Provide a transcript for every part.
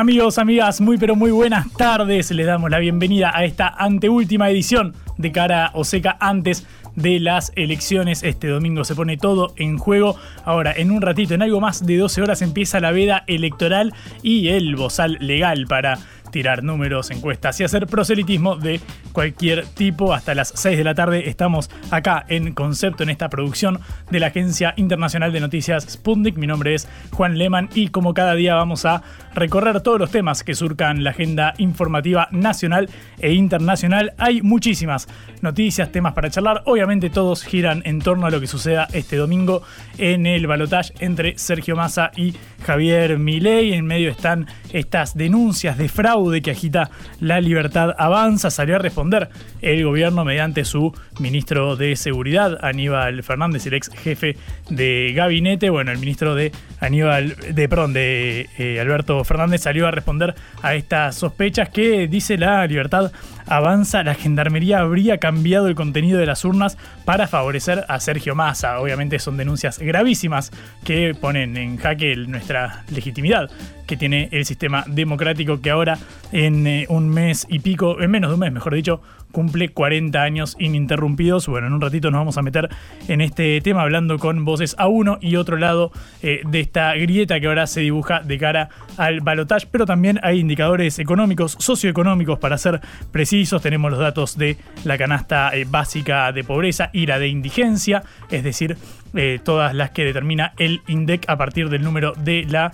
Amigos, amigas, muy pero muy buenas tardes. Les damos la bienvenida a esta anteúltima edición de Cara o Seca antes de las elecciones. Este domingo se pone todo en juego. Ahora, en un ratito, en algo más de 12 horas, empieza la veda electoral y el bozal legal para tirar números, encuestas y hacer proselitismo de cualquier tipo. Hasta las 6 de la tarde estamos acá en Concepto, en esta producción de la Agencia Internacional de Noticias Sputnik. Mi nombre es Juan Lehmann y como cada día vamos a recorrer todos los temas que surcan la agenda informativa nacional e internacional. Hay muchísimas noticias, temas para charlar. Obviamente todos giran en torno a lo que suceda este domingo en el balotaje entre Sergio Massa y Javier Milei. En medio están estas denuncias de fraude que agita la libertad avanza. Salió a responder el gobierno mediante su ministro de Seguridad, Aníbal Fernández, el ex jefe de gabinete. Bueno, el ministro de Aníbal, de perdón, de eh, Alberto Fernández salió a responder a estas sospechas que dice la libertad avanza. La gendarmería habría cambiado el contenido de las urnas para favorecer a Sergio Massa. Obviamente son denuncias gravísimas que ponen en jaque nuestra legitimidad que tiene el sistema democrático que ahora en eh, un mes y pico, en menos de un mes, mejor dicho, cumple 40 años ininterrumpidos. Bueno, en un ratito nos vamos a meter en este tema hablando con voces a uno y otro lado eh, de esta grieta que ahora se dibuja de cara al balotaje, pero también hay indicadores económicos, socioeconómicos para ser precisos. Tenemos los datos de la canasta eh, básica de pobreza y la de indigencia, es decir, eh, todas las que determina el INDEC a partir del número de la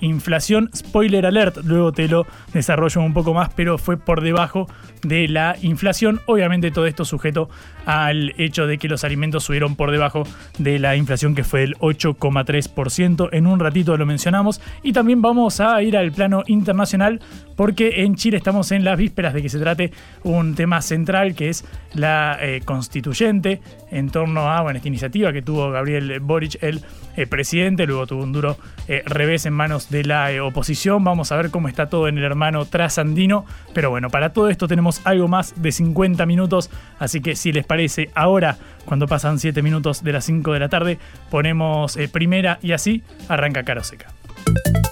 inflación. Spoiler alert, luego te lo desarrollo un poco más, pero fue por debajo de la inflación. Obviamente todo esto sujeto al hecho de que los alimentos subieron por debajo de la inflación que fue del 8,3%. En un ratito lo mencionamos. Y también vamos a ir al plano internacional porque en Chile estamos en las vísperas de que se trate un tema central que es la eh, constituyente en torno a esta iniciativa que tuvo Gabriel Boric, el eh, presidente, luego tuvo un duro eh, revés en manos de la oposición. Vamos a ver cómo está todo en el hermano trasandino. Pero bueno, para todo esto tenemos algo más de 50 minutos, así que si les parece, ahora, cuando pasan 7 minutos de las 5 de la tarde, ponemos primera y así arranca Caro Seca.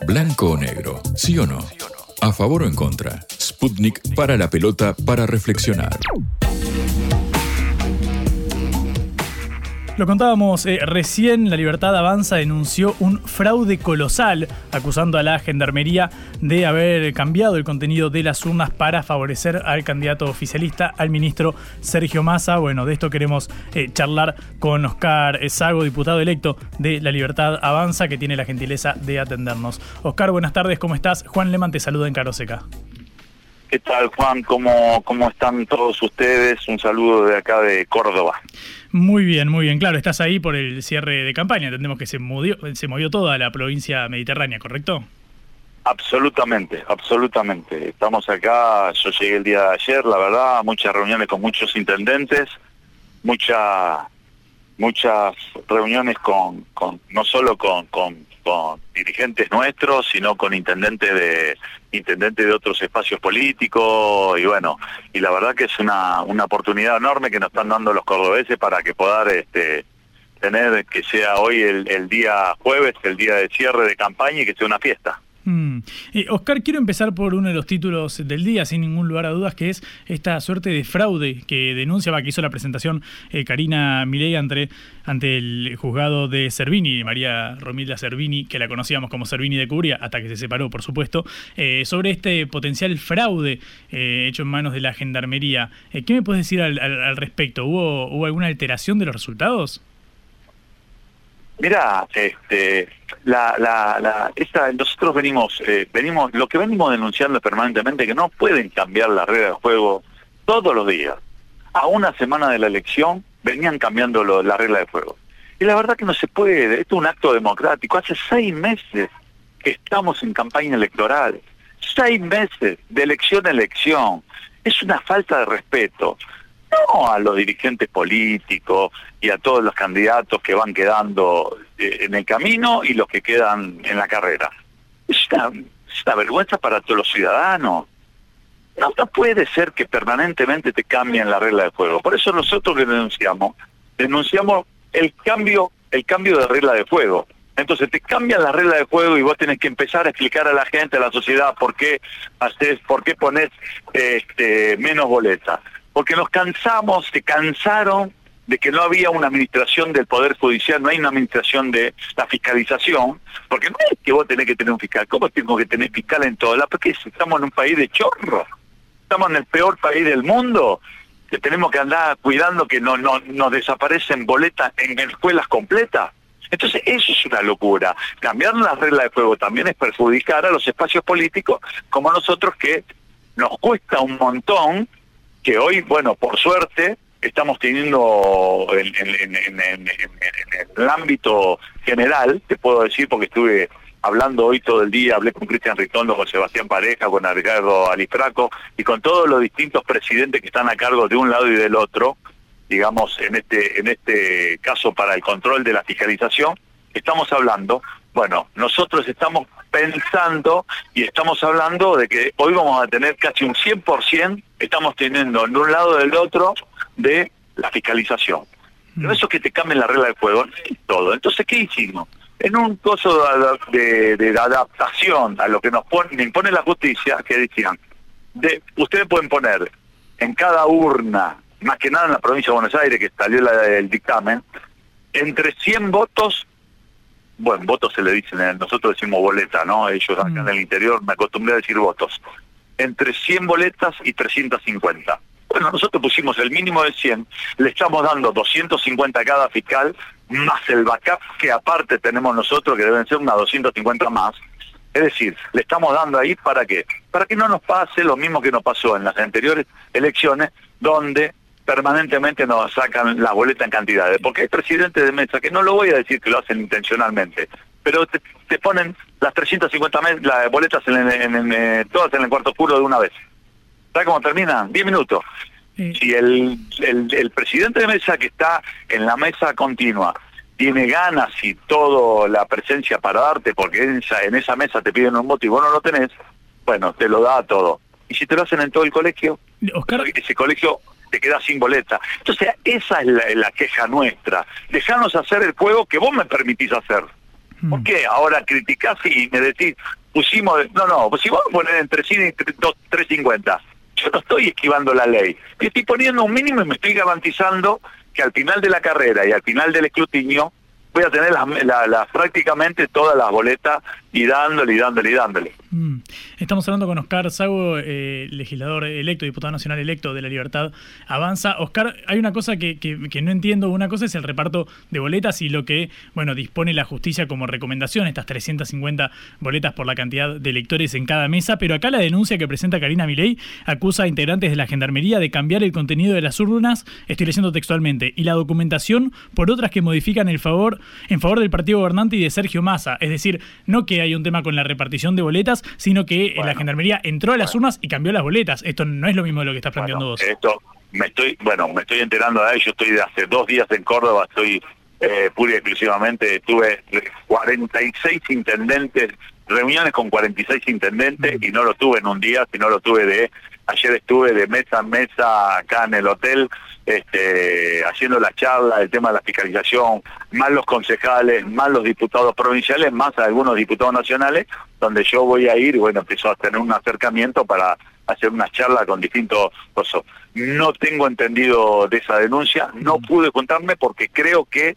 Blanco o negro, ¿sí o no? ¿A favor o en contra? Sputnik para la pelota para reflexionar. Lo contábamos eh, recién, La Libertad Avanza denunció un fraude colosal, acusando a la Gendarmería de haber cambiado el contenido de las urnas para favorecer al candidato oficialista, al ministro Sergio Massa. Bueno, de esto queremos eh, charlar con Oscar Sago, diputado electo de La Libertad Avanza, que tiene la gentileza de atendernos. Oscar, buenas tardes, ¿cómo estás? Juan Leman te saluda en Caroseca. ¿Qué tal, Juan? ¿Cómo, ¿Cómo están todos ustedes? Un saludo de acá de Córdoba. Muy bien, muy bien. Claro, estás ahí por el cierre de campaña. Entendemos que se movió, se movió toda la provincia mediterránea, ¿correcto? Absolutamente, absolutamente. Estamos acá, yo llegué el día de ayer, la verdad, muchas reuniones con muchos intendentes, mucha, muchas reuniones con, con no solo con, con con dirigentes nuestros, sino con intendentes de intendentes de otros espacios políticos y bueno, y la verdad que es una, una oportunidad enorme que nos están dando los cordobeses para que poder este tener que sea hoy el día jueves, el día de cierre de campaña y que sea una fiesta. Mm. Eh, Oscar, quiero empezar por uno de los títulos del día, sin ningún lugar a dudas, que es esta suerte de fraude que denunciaba, que hizo la presentación eh, Karina Milei ante, ante el juzgado de Servini, María Romilda Servini, que la conocíamos como Servini de Curia, hasta que se separó, por supuesto, eh, sobre este potencial fraude hecho en manos de la Gendarmería. ¿Qué me puedes decir al, al respecto? ¿Hubo, ¿Hubo alguna alteración de los resultados? Mira, este, la, la, la, esta, nosotros venimos, eh, venimos, lo que venimos denunciando permanentemente que no pueden cambiar la regla de juego todos los días. A una semana de la elección venían cambiando la regla de juego. Y la verdad que no se puede, esto es un acto democrático. Hace seis meses que estamos en campaña electoral, seis meses de elección a elección. Es una falta de respeto no a los dirigentes políticos y a todos los candidatos que van quedando eh, en el camino y los que quedan en la carrera. Es una, vergüenza para todos los ciudadanos. No, puede ser que permanentemente te cambien la regla de juego. Por eso nosotros que denunciamos, denunciamos el cambio, el cambio de regla de juego. Entonces te cambian la regla de juego y vos tenés que empezar a explicar a la gente, a la sociedad, por qué haces, por qué pones este, menos boletas porque nos cansamos, se cansaron de que no había una administración del Poder Judicial, no hay una administración de la fiscalización, porque no es que vos tenés que tener un fiscal, ¿cómo tengo que tener fiscal en todo lado? Porque estamos en un país de chorro, estamos en el peor país del mundo, que tenemos que andar cuidando que no, no nos desaparecen boletas en escuelas completas. Entonces, eso es una locura. Cambiar las reglas de juego también es perjudicar a los espacios políticos como nosotros que nos cuesta un montón que hoy, bueno, por suerte, estamos teniendo en, el ámbito general, te puedo decir porque estuve hablando hoy todo el día, hablé con Cristian Ritondo, con Sebastián Pareja, con Ricardo Alifraco y con todos los distintos presidentes que están a cargo de un lado y del otro, digamos, en este, en este caso para el control de la fiscalización, estamos hablando, bueno, nosotros estamos pensando y estamos hablando de que hoy vamos a tener casi un 100%, estamos teniendo en un lado del otro de la fiscalización. Pero eso es que te cambien la regla del juego, todo. Entonces, ¿qué hicimos? En un coso de, de, adaptación a lo que nos pone, impone la justicia, que decían, de, ustedes pueden poner en cada urna, más que nada en la provincia de Buenos Aires, que salió el dictamen, entre 100 votos bueno, votos se le dicen, nosotros decimos boleta, ¿no? Ellos acá en mm. el interior me acostumbré a decir votos. Entre 100 boletas y 350. Bueno, nosotros pusimos el mínimo de 100, le estamos dando 250 a cada fiscal, más el backup que aparte tenemos nosotros, que deben ser unas 250 más. Es decir, le estamos dando ahí para qué? Para que no nos pase lo mismo que nos pasó en las anteriores elecciones, donde permanentemente nos sacan la boleta en cantidades, porque hay presidentes de mesa que no lo voy a decir que lo hacen intencionalmente, pero te, ponen las 350 las boletas en, eh, todas en el cuarto oscuro de una vez. ¿Sabes cómo termina? 10 minutos. Si el, el, presidente de mesa que está en la mesa continua tiene ganas y toda la presencia para darte, porque en esa, en esa mesa te piden un voto y vos no lo tenés, bueno, te lo da todo. Y si te lo hacen en todo el colegio, ese colegio te quedas sin boleta. Entonces, esa es la, queja nuestra. Dejanos hacer el juego que vos me permitís hacer. Mm. ¿Por qué? Ahora criticás y me decís, pusimos, no, no, pues si vos poner entre 100 y 350, yo no estoy esquivando la ley. Yo estoy poniendo un mínimo y me estoy garantizando que al final de la carrera y al final del escrutinio voy a tener las, prácticamente todas las boletas y dándole y dándole y dándole. Mm. Estamos hablando con Oscar Sago, eh, legislador electo, diputado nacional electo de la Libertad Avanza. Oscar, hay una cosa que, que, no entiendo. Una cosa es el reparto de boletas y lo que bueno dispone la justicia como recomendación, estas 350 boletas por la cantidad de electores en cada mesa. Pero acá la denuncia que presenta Karina Milei acusa a integrantes de la Gendarmería de cambiar el contenido de las urnas, estoy leyendo textualmente, y la documentación por otras que modifican el favor en favor del partido gobernante y de Sergio Massa. Es decir, no que hay un tema con la repartición de boletas, sino que la gendarmería entró a las urnas y cambió las boletas. Esto no es lo mismo de lo que estás planteando vos. Esto me estoy, bueno, me estoy enterando de. Yo estoy de hace dos días en Córdoba, estoy eh, pura y exclusivamente, tuve 46 intendentes, reuniones con 46 intendentes y no lo tuve en un día, sino lo tuve de Ayer estuve de mesa en mesa acá en el hotel este, haciendo la charla del tema de la fiscalización, más los concejales, más los diputados provinciales, más algunos diputados nacionales, donde yo voy a ir y bueno, empiezo a tener un acercamiento para hacer una charla con distintos cosas. No tengo entendido de esa denuncia, no pude contarme porque creo que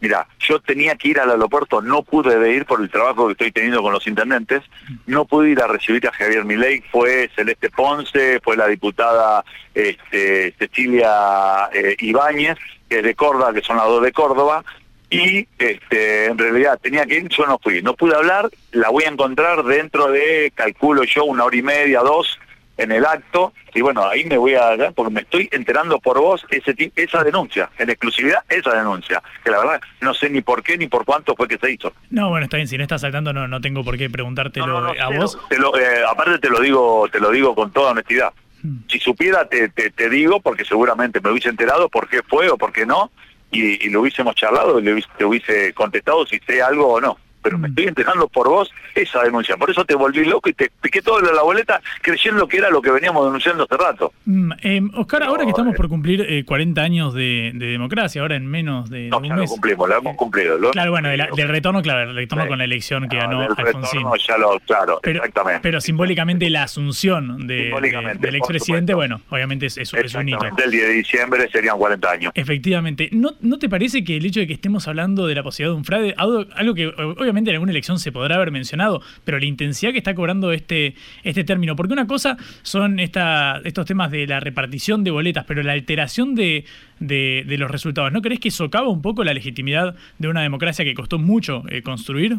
Mira, yo tenía que ir al aeropuerto, no pude ir por el trabajo que estoy teniendo con los intendentes, no pude ir a recibir a Javier Milei, fue Celeste Ponce, fue la diputada este, Cecilia eh, Ibáñez, que es de Córdoba, que son las dos de Córdoba, y este, en realidad tenía que ir, yo no fui, no pude hablar, la voy a encontrar dentro de, calculo yo, una hora y media, dos, en el acto y bueno, ahí me voy a dar porque me estoy enterando por vos ese esa denuncia, en exclusividad esa denuncia, que la verdad no sé ni por qué ni por cuánto fue que se hizo. No, bueno, está bien, si no estás saltando no, no tengo por qué preguntártelo a vos. Te lo, eh, aparte te lo digo, te lo digo con toda honestidad. Hmm. Si supiera te, te, digo, porque seguramente me hubiese enterado por qué fue o por qué no, y, y lo hubiésemos charlado y le te hubiese contestado si sé algo o no pero me mm. estoy enterando por vos esa denuncia. Por eso te volví loco y te piqué todo de la boleta creyendo que era lo que veníamos denunciando hace rato. Mm, eh, Oscar, ahora que estamos por cumplir 40 eh, años de, democracia, ahora en menos de no, un ya mes. Lo cumplimos, lo hemos cumplido. claro, bueno, del retorno, claro, el retorno con la elección que ganó Alfonsín. ya lo, claro, pero, exactamente. Pero simbólicamente la asunción de, del expresidente, bueno, obviamente es, es, un hito. El 10 de diciembre serían 40 años. Efectivamente. ¿No, ¿No te parece que el hecho de que estemos hablando de la posibilidad de un fraude, algo que obviamente en alguna elección se podrá haber mencionado, pero la intensidad que está cobrando este, este término, porque una cosa son estos temas de la repartición de boletas, pero la alteración de, de, los resultados, ¿no crees que socava un poco la legitimidad de una democracia que costó mucho eh, construir?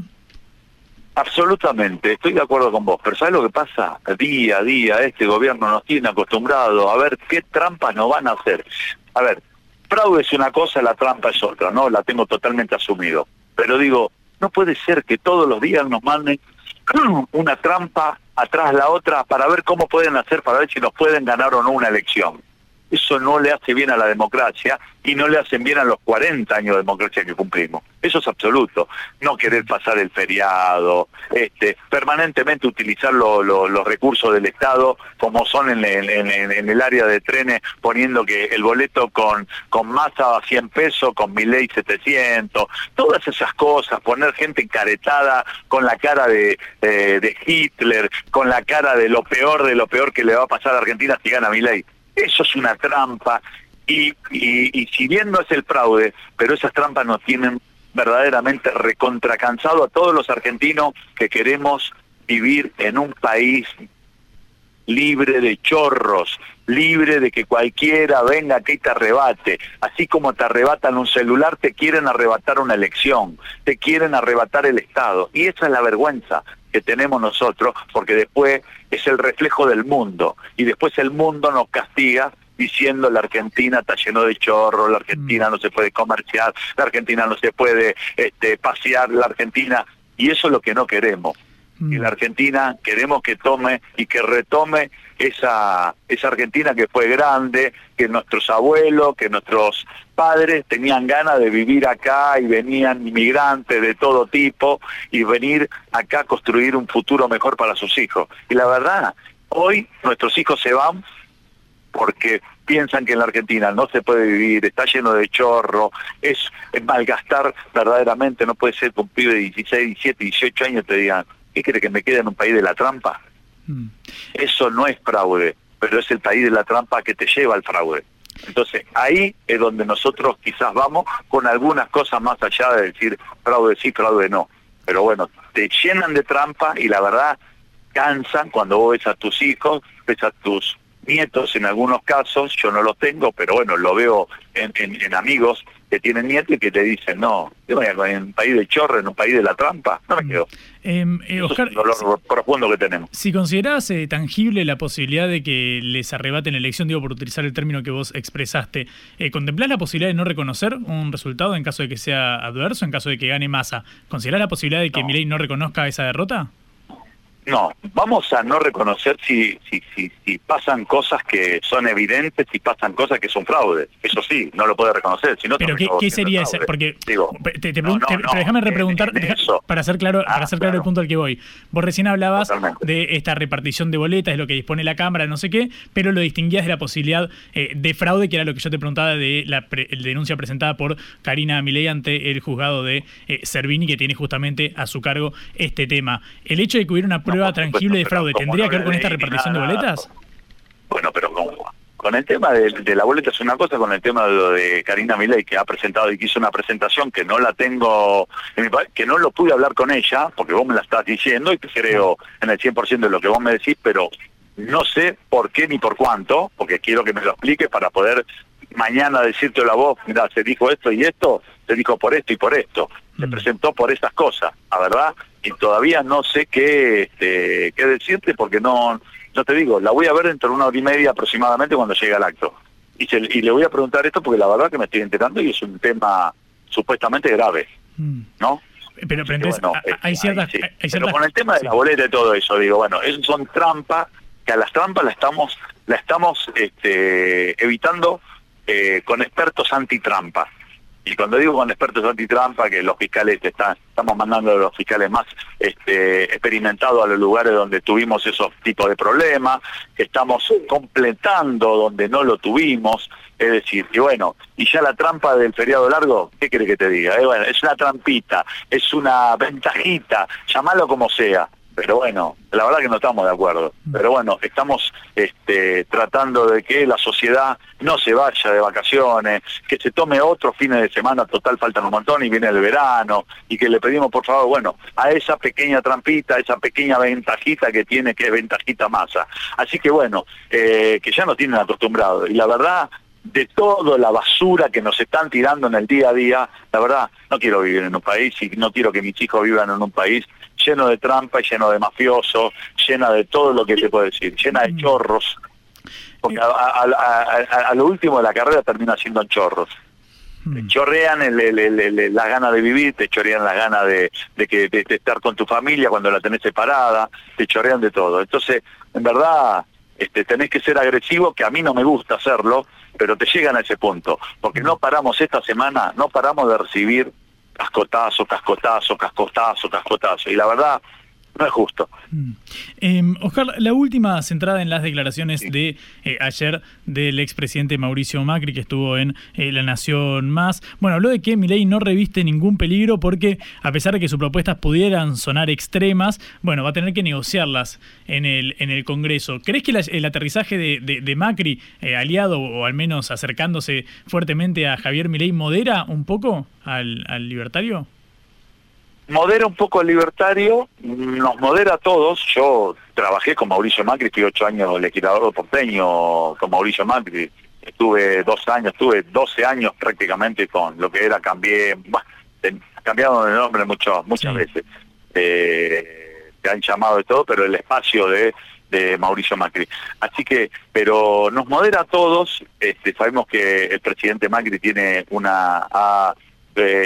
Absolutamente, estoy de acuerdo con vos, pero ¿sabes lo que pasa? Día a día este gobierno nos tiene acostumbrado a ver qué trampas nos van a hacer. A ver, fraude es una cosa, la trampa es otra, ¿no? La tengo totalmente asumido. Pero digo, no puede ser que todos los días nos manden una trampa atrás la otra para ver cómo pueden hacer, para ver si nos pueden ganar o no una elección. Eso no le hace bien a la democracia y no le hacen bien a los 40 años de democracia que cumplimos. Eso es absoluto. No querer pasar el feriado, este, permanentemente utilizar los recursos del Estado como son en, el área de trenes, poniendo que el boleto con, con masa a 100 pesos, con mi ley 700, todas esas cosas, poner gente encaretada con la cara de, de Hitler, con la cara de lo peor de lo peor que le va a pasar a Argentina si gana mi ley. Eso es una trampa. Y, y, si bien no es el fraude, pero esas trampas nos tienen verdaderamente recontracansado a todos los argentinos que queremos vivir en un país libre de chorros, libre de que cualquiera venga aquí y te arrebate. Así como te arrebatan un celular, te quieren arrebatar una elección, te quieren arrebatar el Estado. Y esa es la vergüenza que tenemos nosotros, porque después es el reflejo del mundo, y después el mundo nos castiga diciendo la Argentina está lleno de chorro, la Argentina mm. no se puede comerciar, la Argentina no se puede este, pasear, la Argentina, y eso es lo que no queremos. Y la mm. Argentina queremos que tome y que retome esa, esa Argentina que fue grande, que nuestros abuelos, que nuestros padres tenían ganas de vivir acá y venían inmigrantes de todo tipo y venir acá a construir un futuro mejor para sus hijos. Y la verdad, hoy nuestros hijos se van porque piensan que en la Argentina no se puede vivir, está lleno de chorro, es, malgastar verdaderamente, no puede ser que un pibe de 16, 17, 18 años te digan, ¿qué quiere que me quede en un país de la trampa? Mm. Eso no es fraude, pero es el país de la trampa que te lleva al fraude. Entonces ahí es donde nosotros quizás vamos con algunas cosas más allá de decir fraude sí, fraude no. Pero bueno, te llenan de trampa y la verdad cansan cuando vos ves a tus hijos, ves a tus nietos en algunos casos, yo no los tengo, pero bueno, lo veo en, amigos que tienen nietos y que te dicen, no, yo en un país de chorro, en un país de la trampa, no me quedo. Eh, eh, Oscar, es un dolor profundo que tenemos. Si consideras eh, tangible la posibilidad de que les arrebaten la elección, digo por utilizar el término que vos expresaste, eh, ¿contemplás la posibilidad de no reconocer un resultado en caso de que sea adverso, en caso de que gane masa? ¿Considerás la posibilidad de que no. Milei no reconozca esa derrota? No, vamos a no reconocer si, si, si, si pasan cosas que son evidentes, si pasan cosas que son fraudes. Eso sí, no lo puede reconocer. Si no, pero ¿qué, ¿qué sería ese? Porque Digo, te, te, no, pero déjame repreguntar para hacer claro, para hacer claro el punto al que voy. Vos recién hablabas de esta repartición de boletas, de lo que dispone la Cámara, no sé qué, pero lo distinguías de la posibilidad eh, de fraude, que era lo que yo te preguntaba de la denuncia presentada por Karina Milei ante el juzgado de eh, Servini, que tiene justamente a su cargo este tema. El hecho de que hubiera una prueba tangible de fraude, ¿tendría que ver con esta repartición de boletas? Bueno, pero con, con el tema de, la boleta es una cosa, con el tema de lo de Karina Milei, que ha presentado y que hizo una presentación que no la tengo, que no lo pude hablar con ella, porque vos me la estás diciendo y creo en el 100% de lo que vos me decís, pero no sé por qué ni por cuánto, porque quiero que me lo expliques para poder mañana decirte la voz, mira, se dijo esto y esto, se dijo por esto y por esto, se mm. presentó por estas cosas, la verdad, y todavía no sé qué, este, qué decirte porque no, no te digo, la voy a ver dentro de una hora y media aproximadamente cuando llegue al acto. Y, y le voy a preguntar esto porque la verdad que me estoy enterando y es un tema supuestamente grave, mm. ¿no? Pero, pero hay ciertas... Pero con el tema de la boleta y todo eso, digo, bueno, eso son trampas, que a las trampas la estamos, la estamos este, evitando eh, con expertos antitrampa. Y cuando digo con expertos antitrampa, que los fiscales estamos mandando a los fiscales más este, experimentados a los lugares donde tuvimos esos tipos de problemas, que estamos completando donde no lo tuvimos, es decir, y bueno, y ya la trampa del feriado largo, ¿qué quiere que te diga? Eh, es una trampita, es una ventajita, llamalo como sea pero bueno, la verdad que no estamos de acuerdo. Pero bueno, estamos este, tratando de que la sociedad no se vaya de vacaciones, que se tome otros fines de semana, total faltan un montón y viene el verano, y que le pedimos por favor, bueno, a esa pequeña trampita, a esa pequeña ventajita que tiene, que es ventajita masa. Así que bueno, eh, que ya nos tienen acostumbrados. Y la verdad, de toda la basura que nos están tirando en el día a día, la verdad, no quiero vivir en un país y no quiero que mis hijos vivan en un país lleno de trampa, lleno de mafiosos, llena de todo lo que te puedo decir, llena de mm. chorros. Porque eh. a, lo último de la carrera termina siendo chorros. Te mm. chorrean la gana de vivir, te chorrean la gana de, que, de, estar con tu familia cuando la tenés separada, te chorrean de todo. Entonces, en verdad, este, tenés que ser agresivo, que a mí no me gusta hacerlo, pero te llegan a ese punto, porque no paramos esta semana, no paramos de recibir cascotazo, cascotazo, cascotazo, cascotazo. Y la verdad, no es justo. Mm. Em, Oscar, la última centrada en las declaraciones de eh, ayer del expresidente Mauricio Macri, que estuvo en eh, La Nación Más. Bueno, habló de que Milei no reviste ningún peligro porque, a pesar de que sus propuestas pudieran sonar extremas, bueno, va a tener que negociarlas en el, en el Congreso. ¿Crees que el aterrizaje de, Macri, eh, aliado o al menos acercándose fuertemente a Javier Milei, modera un poco al, al libertario? Modera un poco el libertario, nos modera a todos. Yo trabajé con Mauricio Macri, fui ocho años legislador porteño con Mauricio Macri. Estuve dos años, estuve 12 años prácticamente con lo que era, cambié, cambiado de nombre mucho, muchas veces. Eh, te han llamado de todo, pero el espacio de, de Mauricio Macri. Así que, pero nos modera a todos. Este, sabemos que el presidente Macri tiene una...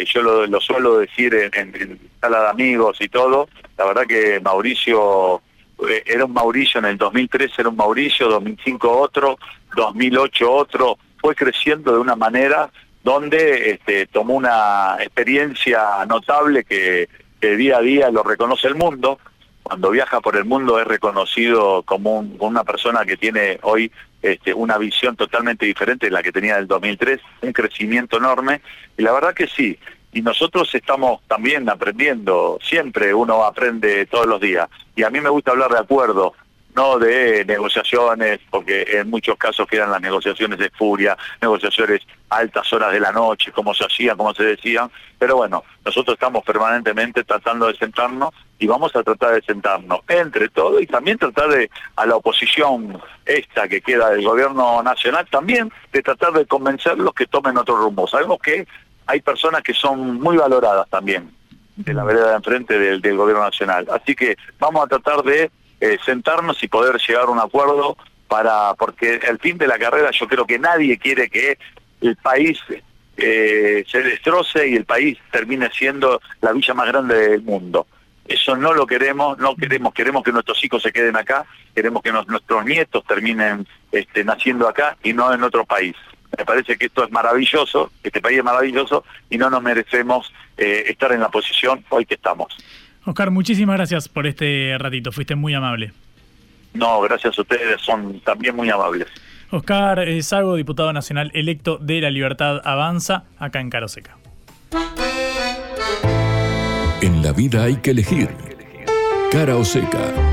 Yo lo, suelo decir en, sala de amigos y todo, la verdad que Mauricio eh, era un Mauricio en el 2003, era un Mauricio, 2005 otro, 2008 otro, fue creciendo de una manera donde este, tomó una experiencia notable que, que día a día lo reconoce el mundo, cuando viaja por el mundo es reconocido como una persona que tiene hoy este, una visión totalmente diferente de la que tenía en el 2003, un crecimiento enorme, y la verdad que sí, y nosotros estamos también aprendiendo, siempre uno aprende todos los días, y a mí me gusta hablar de acuerdo, no de negociaciones, porque en muchos casos quedan las negociaciones de furia, negociaciones a altas horas de la noche, como se hacían, como se decían, pero bueno, nosotros estamos permanentemente tratando de sentarnos y vamos a tratar de sentarnos entre todos y también tratar de, a la oposición esta que queda del gobierno nacional, también de tratar de convencerlos que tomen otro rumbo. Sabemos que hay personas que son muy valoradas también de la vereda de enfrente del, del gobierno nacional, así que vamos a tratar de eh, sentarnos y poder llegar a un acuerdo para, porque el fin de la carrera yo creo que nadie quiere que el país eh, se destroce y el país termine siendo la villa más grande del mundo. Eso no lo queremos, no queremos, queremos que nuestros hijos se queden acá, queremos que nuestros nietos terminen este, naciendo acá y no en otro país. Me parece que esto es maravilloso, este país es maravilloso y no nos merecemos eh, estar en la posición hoy que estamos. Oscar, muchísimas gracias por este ratito, fuiste muy amable. No, gracias a ustedes, son también muy amables. Oscar Sago, diputado nacional electo de La Libertad Avanza, acá en Caroseca. En la vida hay que elegir. Cara o seca.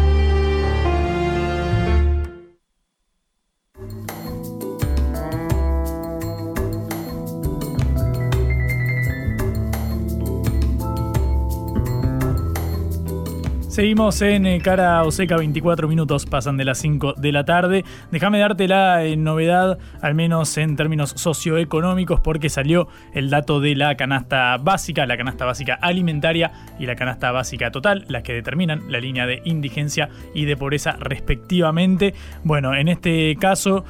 Seguimos en eh, Cara Oseca, 24 minutos pasan de las 5 de la tarde. Déjame darte la eh, novedad, al menos en términos socioeconómicos, porque salió el dato de la canasta básica, la canasta básica alimentaria y la canasta básica total, las que determinan la línea de indigencia y de pobreza respectivamente. Bueno, en este caso,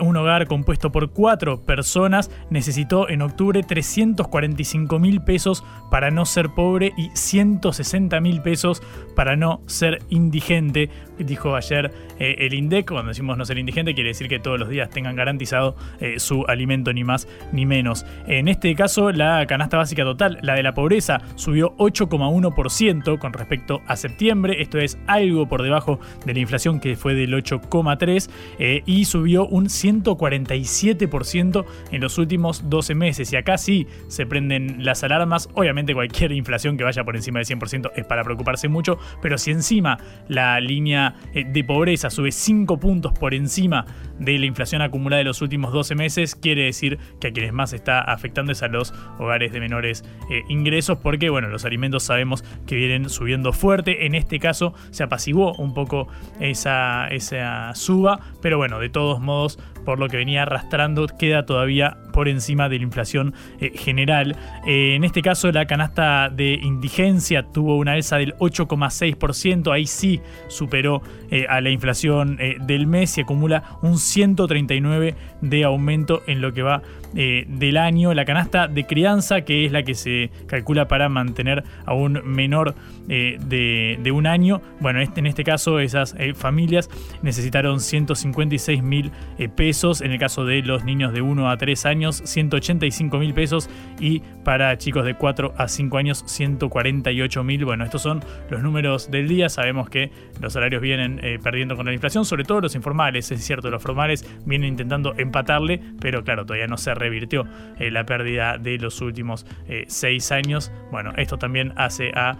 un hogar compuesto por cuatro personas necesitó en octubre 345 mil pesos para no ser pobre y 160 mil pesos para no ser indigente. Dijo ayer eh, el INDEC, cuando decimos no ser indigente, quiere decir que todos los días tengan garantizado eh, su alimento, ni más ni menos. En este caso, la canasta básica total, la de la pobreza, subió 8,1% con respecto a septiembre. Esto es algo por debajo de la inflación que fue del 8,3% eh, y subió un 147% en los últimos 12 meses. Y acá sí se prenden las alarmas. Obviamente cualquier inflación que vaya por encima del 100% es para preocuparse mucho, pero si encima la línea eh, de pobreza sube 5 puntos por encima de la inflación acumulada de los últimos 12 meses, quiere decir que a quienes más está afectando es a los hogares de menores eh, ingresos, porque bueno, los alimentos sabemos que vienen subiendo fuerte. En este caso se apaciguó un poco esa, esa suba, pero bueno, de todos modos, por lo que venía arrastrando, queda todavía por encima de la inflación eh, general. en este caso, la canasta de indigencia tuvo una alza del 8,6%, ahí sí superó eh, a la inflación eh, del mes y acumula un 139 de aumento en lo que va eh, del año. La canasta de crianza, que es la que se calcula para mantener a un menor de, un año, bueno, este, en este caso esas familias necesitaron 156 mil pesos, en el caso de los niños de 1 a 3 años, 185 mil pesos. Y para chicos de 4 a 5 años, 148 mil. Bueno, estos son los números del día, sabemos que los salarios vienen eh, perdiendo con la inflación, sobre todo los informales, es cierto, los formales vienen intentando empatarle, pero claro, todavía no se revirtió eh, la pérdida de los últimos eh, seis años. Bueno, esto también hace a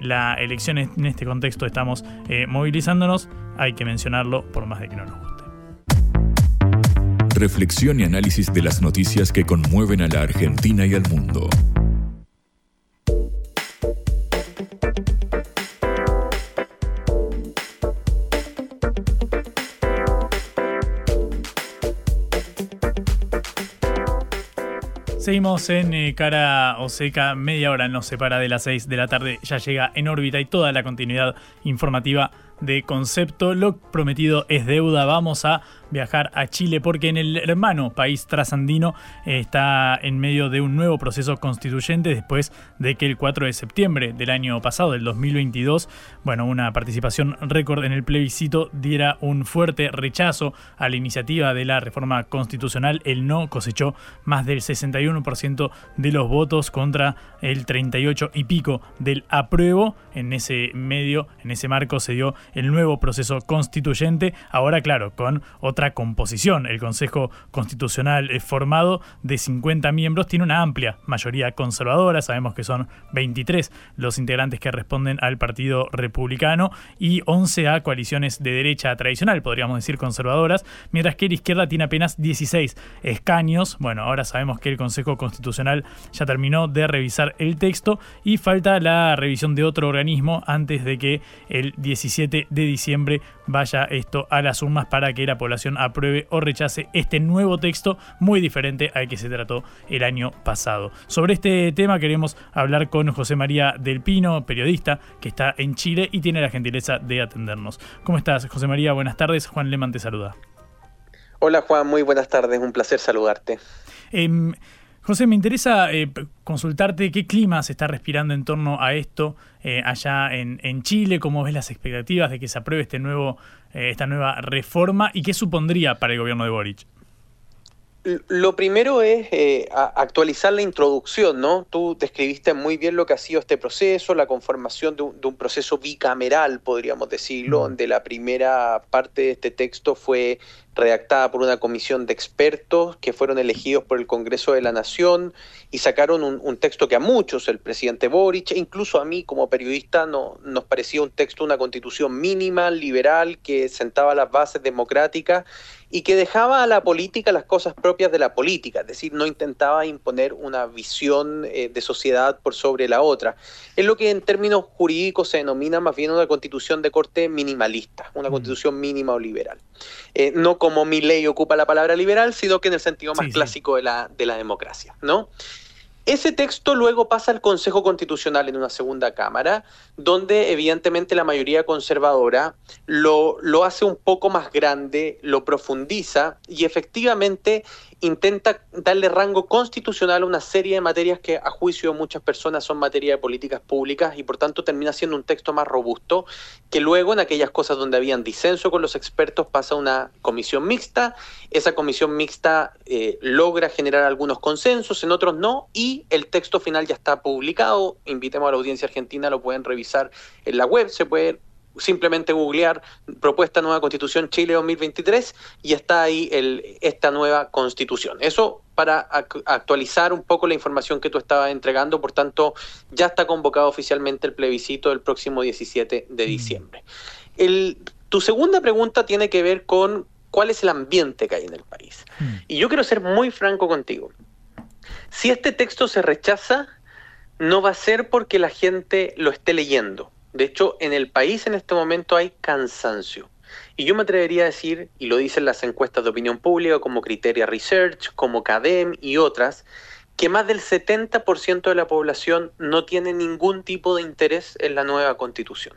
la elección en este contexto estamos movilizándonos, hay que mencionarlo por más de que no nos guste. Reflexión y análisis de las noticias que conmueven a la Argentina y al mundo. Seguimos en eh, cara o seca, media hora nos separa de las 6 de la tarde, ya llega en órbita y toda la continuidad informativa de concepto. Lo prometido es deuda. Vamos a viajar a Chile porque en el hermano país trasandino eh, está en medio de un nuevo proceso constituyente después de que el 4 de septiembre del año pasado, del 2022, bueno, una participación récord en el plebiscito diera un fuerte rechazo a la iniciativa de la reforma constitucional. El no cosechó más del 61% de los votos contra el 38 y pico del apruebo. En ese medio, en ese marco se dio el nuevo proceso constituyente, ahora claro, con otra composición. El Consejo Constitucional es formado de 50 miembros, tiene una amplia mayoría conservadora, sabemos que son 23 los integrantes que responden al Partido Republicano y 11 a coaliciones de derecha tradicional, podríamos decir conservadoras, mientras que la izquierda tiene apenas 16 escaños. Bueno, ahora sabemos que el Consejo Constitucional ya terminó de revisar el texto y falta la revisión de otro organismo antes de que el 17 de diciembre vaya esto a las urnas para que la población apruebe o rechace este nuevo texto muy diferente al que se trató el año pasado. Sobre este tema queremos hablar con José María del Pino, periodista que está en Chile y tiene la gentileza de atendernos. ¿Cómo estás, José María? Buenas tardes. Juan Leman te saluda. Hola Juan, muy buenas tardes, un placer saludarte. Em, José, me interesa eh, consultarte qué clima se está respirando en torno a esto eh, allá en, Chile, cómo ves las expectativas de que se apruebe este nuevo, eh, esta nueva reforma y qué supondría para el gobierno de Boric. Lo primero es eh, actualizar la introducción, ¿no? Tú describiste muy bien lo que ha sido este proceso, la conformación de un, proceso bicameral, podríamos decirlo, mm. donde la primera parte de este texto fue redactada por una comisión de expertos que fueron elegidos por el Congreso de la Nación y sacaron un, texto que a muchos, el presidente Boric, e incluso a mí como periodista, no, nos parecía un texto, una constitución mínima, liberal, que sentaba las bases democráticas y que dejaba a la política las cosas propias de la política, es decir, no intentaba imponer una visión eh, de sociedad por sobre la otra. Es lo que en términos jurídicos se denomina más bien una constitución de corte minimalista, una mm. constitución mínima o liberal. Eh, no como mi ley ocupa la palabra liberal, sino que en el sentido más clásico de la, de la democracia, ¿no? Ese texto luego pasa al Consejo Constitucional en una segunda Cámara, donde evidentemente la mayoría conservadora lo, lo hace un poco más grande, lo profundiza y efectivamente intenta darle rango constitucional a una serie de materias que a juicio de muchas personas son materia de políticas públicas y por tanto termina siendo un texto más robusto que luego en aquellas cosas donde habían disenso con los expertos pasa a una comisión mixta, esa comisión mixta eh, logra generar algunos consensos, en otros no y el texto final ya está publicado, invitemos a la audiencia argentina, lo pueden revisar en la web, se puede simplemente googlear propuesta nueva constitución Chile 2023 y está ahí el, esta nueva constitución. Eso para actualizar un poco la información que tú estabas entregando, por tanto ya está convocado oficialmente el plebiscito el próximo 17 de mm. diciembre. El, tu segunda pregunta tiene que ver con cuál es el ambiente que hay en el país. Mm. Y yo quiero ser muy franco contigo. Si este texto se rechaza, no va a ser porque la gente lo esté leyendo de hecho, en el país en este momento hay cansancio. Y yo me atrevería a decir, y lo dicen las encuestas de opinión pública como Criteria Research, como CADEM y otras, que más del 70% de la población no tiene ningún tipo de interés en la nueva constitución.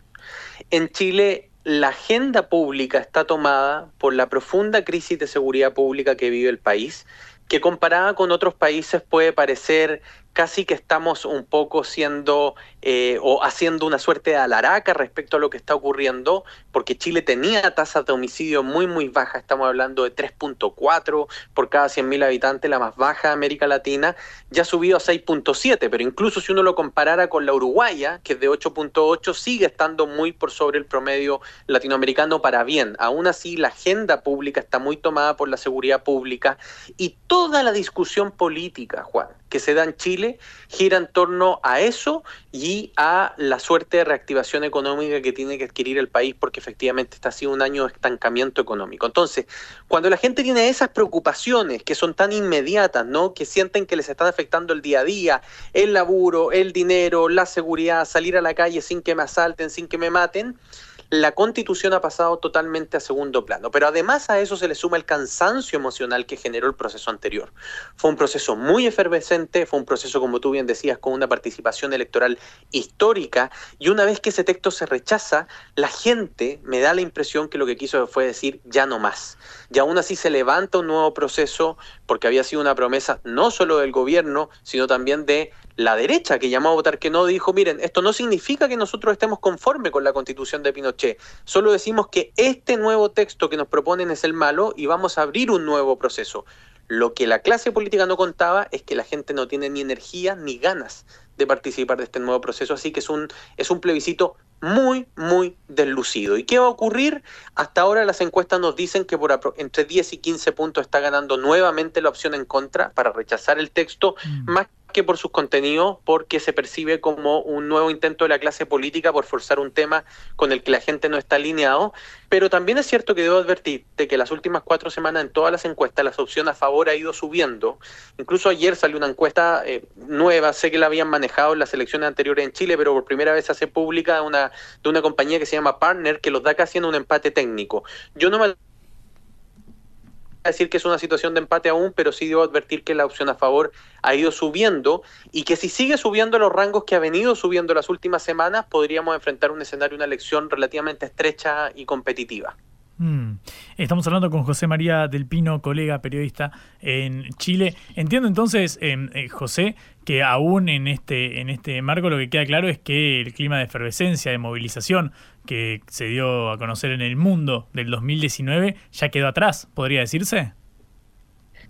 En Chile, la agenda pública está tomada por la profunda crisis de seguridad pública que vive el país, que comparada con otros países puede parecer casi que estamos un poco siendo eh, o haciendo una suerte de alaraca respecto a lo que está ocurriendo, porque Chile tenía tasas de homicidio muy, muy bajas, estamos hablando de 3.4 por cada 100.000 habitantes, la más baja de América Latina, ya ha subido a 6.7, pero incluso si uno lo comparara con la uruguaya, que es de 8.8, sigue estando muy por sobre el promedio latinoamericano para bien. Aún así, la agenda pública está muy tomada por la seguridad pública y toda la discusión política, Juan, que se da en Chile gira en torno a eso y a la suerte de reactivación económica que tiene que adquirir el país porque efectivamente está siendo un año de estancamiento económico. Entonces, cuando la gente tiene esas preocupaciones que son tan inmediatas, ¿no? Que sienten que les están afectando el día a día, el laburo, el dinero, la seguridad, salir a la calle sin que me asalten, sin que me maten, la constitución ha pasado totalmente a segundo plano. Pero además a eso se le suma el cansancio emocional que generó el proceso anterior. Fue un proceso muy efervescente, fue un proceso, como tú bien decías, con una participación electoral histórica, y una vez que ese texto se rechaza, la gente me da la impresión que lo que quiso fue decir ya no más. Y aún así se levanta un nuevo proceso, porque había sido una promesa no solo del gobierno, sino también de la derecha que llamó a votar que no dijo, miren, esto no significa que nosotros estemos conformes con la constitución de Pinochet, solo decimos que este nuevo texto que nos proponen es el malo y vamos a abrir un nuevo proceso. Lo que la clase política no contaba es que la gente no tiene ni energía ni ganas de participar de este nuevo proceso, así que es un, es un plebiscito muy, muy deslucido. ¿Y qué va a ocurrir? Hasta ahora las encuestas nos dicen que por entre 10 y 15 puntos está ganando nuevamente la opción en contra para rechazar el texto, mm. más que por sus contenidos, porque se percibe como un nuevo intento de la clase política por forzar un tema con el que la gente no está alineado. Pero también es cierto que debo advertir de que las últimas cuatro semanas en todas las encuestas la opción a favor ha ido subiendo. Incluso ayer salió una encuesta eh, nueva, sé que la habían manejado en las elecciones anteriores en Chile, pero por primera vez se hace pública una, de una compañía que se llama Partner, que los da casi en un empate técnico. Yo no me decir que es una situación de empate aún, pero sí debo advertir que la opción a favor ha ido subiendo y que si sigue subiendo los rangos que ha venido subiendo las últimas semanas, podríamos enfrentar un escenario, una elección relativamente estrecha y competitiva. Mm. Estamos hablando con José María del Pino, colega periodista en Chile. Entiendo entonces, em, eh, José, que aún en este, en este marco lo que queda claro es que el clima de efervescencia, de movilización que se dio a conocer en el mundo del 2019 ya quedó atrás, podría decirse.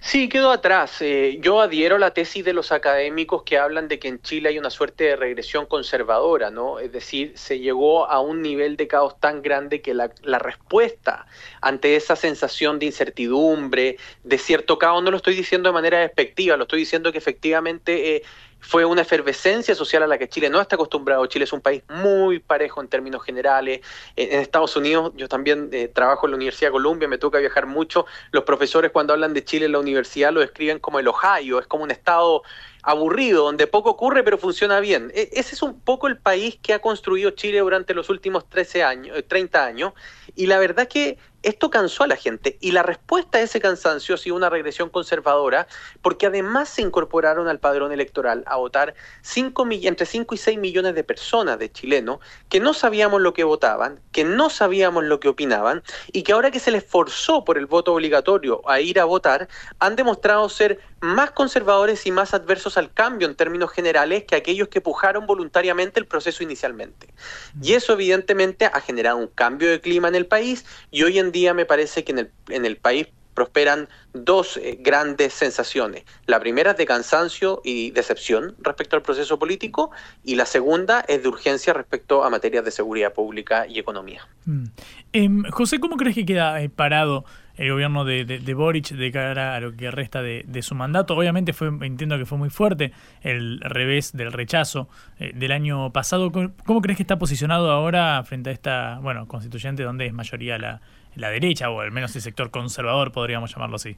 Sí, quedó atrás. Eh, yo adhiero a la tesis de los académicos que hablan de que en Chile hay una suerte de regresión conservadora, ¿no? Es decir, se llegó a un nivel de caos tan grande que la, respuesta ante esa sensación de incertidumbre, de cierto caos, no lo estoy diciendo de manera despectiva, lo estoy diciendo que efectivamente eh, fue una efervescencia social a la que Chile no está acostumbrado. Chile es un país muy parejo en términos generales. En Estados Unidos, yo también eh, trabajo en la Universidad de Columbia, me toca viajar mucho. Los profesores cuando hablan de Chile en la universidad lo describen como el Ohio, es como un estado aburrido, donde poco ocurre pero funciona bien. E, ese es un poco el país que ha construido Chile durante los últimos 13 años, 30 eh, años, y la verdad que esto cansó a la gente y la respuesta a ese cansancio ha sido una regresión conservadora porque además se incorporaron al padrón electoral a votar cinco, entre 5 y 6 millones de personas de chilenos que no sabíamos lo que votaban, que no sabíamos lo que opinaban y que ahora que se les forzó por el voto obligatorio a ir a votar, han demostrado ser más conservadores y más adversos al cambio en términos generales que aquellos que pujaron voluntariamente el proceso inicialmente. Y eso evidentemente ha generado un cambio de clima en el país y hoy en día me parece que en el, en el país prosperan dos eh, grandes sensaciones. La primera es de cansancio y decepción respecto al proceso político y la segunda es de urgencia respecto a materias de seguridad pública y economía. Mm. Em, José, ¿cómo crees que queda eh, parado el gobierno de, Boric de cara a lo que resta de, su mandato. Obviamente fue, entiendo que fue muy fuerte el revés del rechazo eh, del año pasado. ¿Cómo crees que está posicionado ahora frente a esta, bueno, constituyente donde es mayoría la, la derecha, o al menos el sector conservador, podríamos llamarlo así?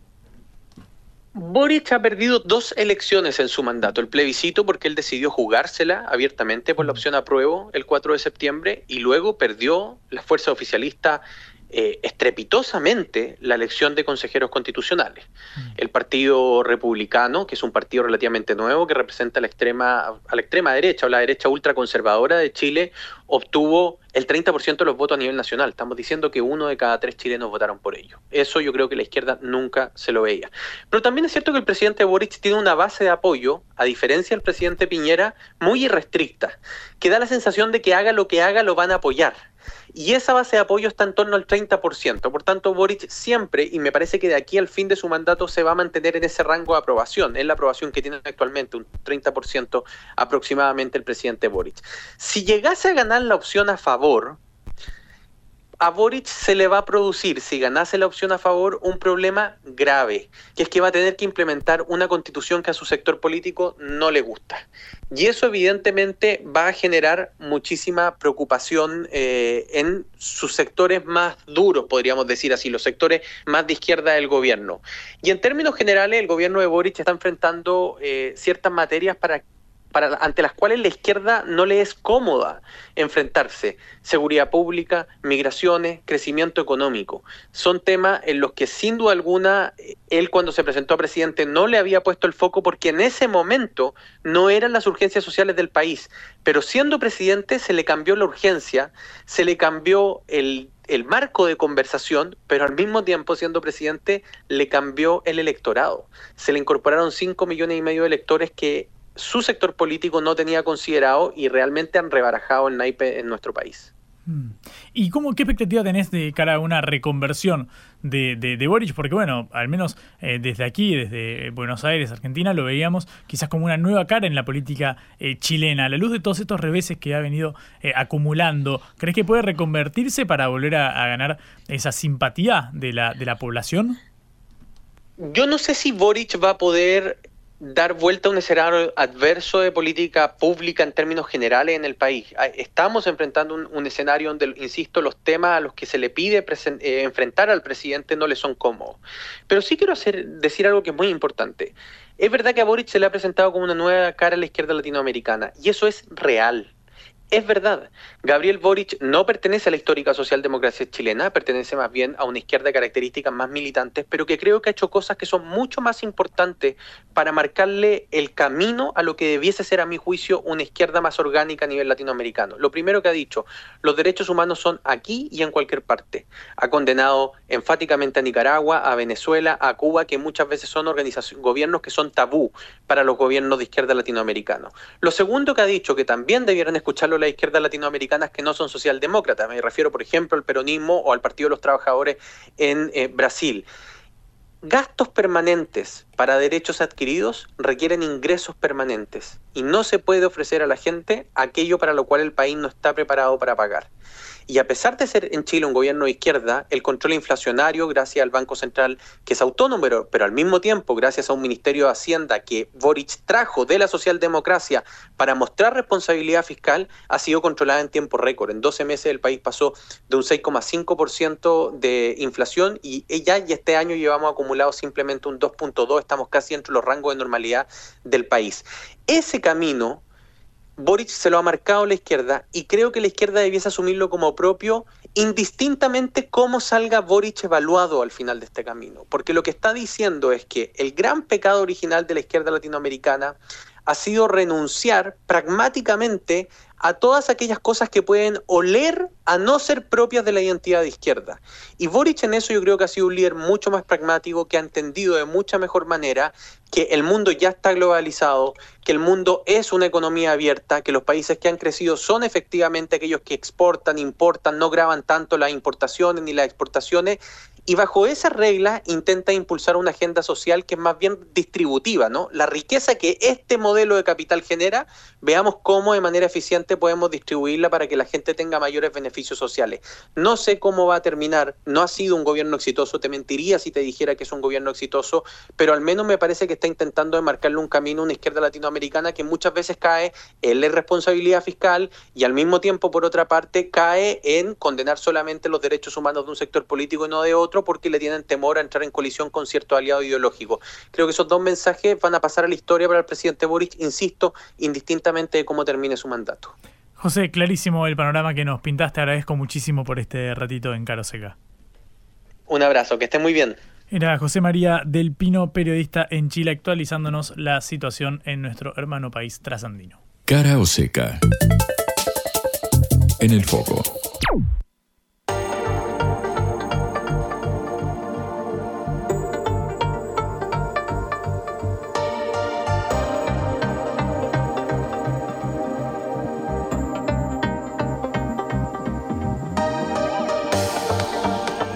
Boric ha perdido dos elecciones en su mandato. El plebiscito porque él decidió jugársela abiertamente por la opción apruebo el 4 de septiembre y luego perdió la fuerza oficialista eh, estrepitosamente la elección de consejeros constitucionales. Mm. El Partido Republicano, que es un partido relativamente nuevo que representa a la extrema, a la extrema derecha o la derecha ultraconservadora de Chile, obtuvo el 30% de los votos a nivel nacional. Estamos diciendo que uno de cada tres chilenos votaron por ello. Eso yo creo que la izquierda nunca se lo veía. Pero también es cierto que el presidente Boric tiene una base de apoyo, a diferencia del presidente Piñera, muy irrestricta, que da la sensación de que haga lo que haga lo van a apoyar y esa base de apoyo está en torno al 30%. Por tanto, Boric siempre, y me parece que de aquí al fin de su mandato se va a mantener en ese rango de aprobación, es la aprobación que tiene actualmente, un 30% aproximadamente el presidente Boric. Si llegase a ganar la opción a favor, a Boric se le va a producir, si ganase la opción a favor, un problema grave, que es que va a tener que implementar una constitución que a su sector político no le gusta. Y eso evidentemente va a generar muchísima preocupación eh, en sus sectores más duros, podríamos decir así, los sectores más de izquierda del gobierno. Y en términos generales, el gobierno de Boric está enfrentando eh, ciertas materias para ante las cuales la izquierda no le es cómoda enfrentarse. Seguridad pública, migraciones, crecimiento económico. Son temas en los que sin duda alguna él cuando se presentó a presidente no le había puesto el foco porque en ese momento no eran las urgencias sociales del país. Pero siendo presidente se le cambió la urgencia, se le cambió el el marco de conversación, pero al mismo tiempo, siendo presidente, le cambió el electorado. Se le incorporaron 5 millones y medio de electores que su sector político no tenía considerado y realmente han rebarajado el naipe en nuestro país. Hmm. ¿Y cómo, qué expectativa tenés de cara a una reconversión de, de, Boric? Porque bueno, al menos eh, desde aquí, desde Buenos Aires, Argentina, lo veíamos quizás como una nueva cara en la política eh, chilena. A la luz de todos estos reveses que ha venido eh, acumulando, ¿crees que puede reconvertirse para volver a, a, ganar esa simpatía de la, de la población? Yo no sé si Boric va a poder dar vuelta a un escenario adverso de política pública en términos generales en el país. Ah, estamos enfrentando un, escenario donde, insisto, los temas a los que se le pide eh, enfrentar al presidente no le son cómodos. Pero sí quiero hacer, decir algo que es muy importante. Es verdad que a Boric se le ha presentado como una nueva cara a la izquierda latinoamericana, y eso es real Es verdad, Gabriel Boric no pertenece a la histórica socialdemocracia chilena, pertenece más bien a una izquierda de características más militantes, pero que creo que ha hecho cosas que son mucho más importantes para marcarle el camino a lo que debiese ser, a mi juicio, una izquierda más orgánica a nivel latinoamericano. Lo primero que ha dicho, los derechos humanos son aquí y en cualquier parte. Ha condenado enfáticamente a Nicaragua, a Venezuela, a Cuba, que muchas veces son gobiernos que son tabú para los gobiernos de izquierda latinoamericanos. Lo segundo que ha dicho, que también debieran escucharlo las izquierdas latinoamericanas que no son socialdemócratas. Me refiero, por ejemplo, al peronismo o al Partido de los Trabajadores en eh, Brasil. Gastos permanentes para derechos adquiridos requieren ingresos permanentes y no se puede ofrecer a la gente aquello para lo cual el país no está preparado para pagar. Y a pesar de ser en Chile un gobierno de izquierda, el control inflacionario, gracias al Banco Central, que es autónomo, pero, al mismo tiempo, gracias a un Ministerio de Hacienda que Boric trajo de la socialdemocracia para mostrar responsabilidad fiscal, ha sido controlada en tiempo récord. En 12 meses el país pasó de un 6,5% de inflación y ya y este año llevamos acumulado simplemente un 2.2, estamos casi entre los rangos de normalidad del país. Ese camino Boric se lo ha marcado la izquierda y creo que la izquierda debiese asumirlo como propio indistintamente cómo salga Boric evaluado al final de este camino. Porque lo que está diciendo es que el gran pecado original de la izquierda latinoamericana ha sido renunciar pragmáticamente a todas aquellas cosas que pueden oler a no ser propias de la identidad de izquierda. Y Boric en eso yo creo que ha sido un líder mucho más pragmático, que ha entendido de mucha mejor manera que el mundo ya está globalizado, que el mundo es una economía abierta, que los países que han crecido son efectivamente aquellos que exportan, importan, no graban tanto las importaciones ni las exportaciones y bajo esa regla intenta impulsar una agenda social que es más bien distributiva, ¿no? La riqueza que este modelo de capital genera, veamos cómo de manera eficiente podemos distribuirla para que la gente tenga mayores beneficios sociales. No sé cómo va a terminar, no ha sido un gobierno exitoso, te mentiría si te dijera que es un gobierno exitoso, pero al menos me parece que está intentando marcarle un camino a una izquierda latinoamericana que muchas veces cae en la irresponsabilidad fiscal y al mismo tiempo, por otra parte, cae en condenar solamente los derechos humanos de un sector político y no de otro porque le tienen temor a entrar en colisión con cierto aliado ideológico. Creo que esos dos mensajes van a pasar a la historia para el presidente Boric, insisto, indistintamente de cómo termine su mandato. José, clarísimo el panorama que nos pintaste. Agradezco muchísimo por este ratito en Caro Seca. Un abrazo, que esté muy bien. Era José María del Pino, periodista en Chile, actualizándonos la situación en nuestro hermano país trasandino. Cara o seca. En el foco.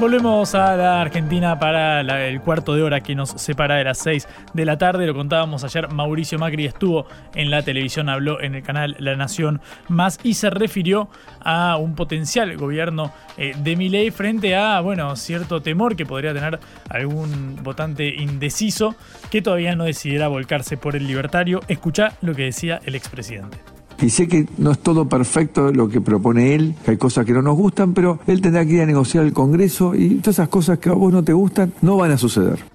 Volvemos a la Argentina para el cuarto de hora que nos separa de las 6 de la tarde. Lo contábamos ayer, Mauricio Macri estuvo en la televisión, habló en el canal La Nación Más y se refirió a un potencial gobierno eh, de Milei frente a, bueno, cierto temor que podría tener algún votante indeciso que todavía no decidiera volcarse por el libertario. Escucha lo que decía el expresidente. Y sé que no es todo perfecto lo que propone él, que hay cosas que no nos gustan, pero él tendrá que ir a negociar el Congreso y todas esas cosas que a vos no te gustan no van a suceder.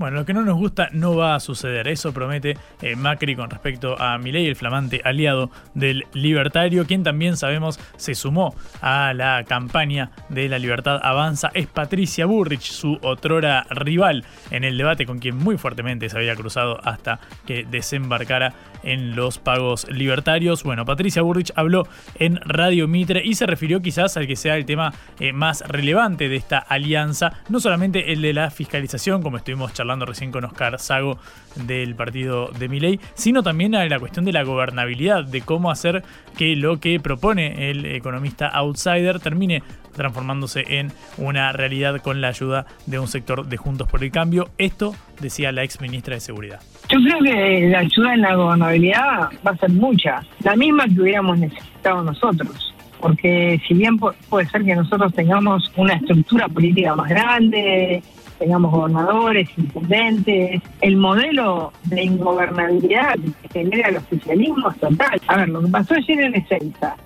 Bueno, lo que no nos gusta no va a suceder. Eso promete eh, Macri con respecto a Milei, el flamante aliado del libertario, quien también sabemos se sumó a la campaña de la libertad avanza. Es Patricia Burrich, su otrora rival en el debate con quien muy fuertemente se había cruzado hasta que desembarcara en los pagos libertarios. Bueno, Patricia Burrich habló en Radio Mitre y se refirió quizás al que sea el tema eh, más relevante de esta alianza, no solamente el de la fiscalización, como estuvimos charlando recién con Oscar Sago del partido de Miley, sino también a la cuestión de la gobernabilidad, de cómo hacer que lo que propone el economista outsider termine transformándose en una realidad con la ayuda de un sector de Juntos por el Cambio. Esto decía la ex ministra de Seguridad. Yo creo que la ayuda en la gobernabilidad va a ser mucha, la misma que hubiéramos necesitado nosotros porque si bien puede ser que nosotros tengamos una estructura política más grande, tengamos gobernadores, intendentes. El modelo de ingobernabilidad que genera el oficialismo es total. A ver, lo que pasó ayer en Ezeiza,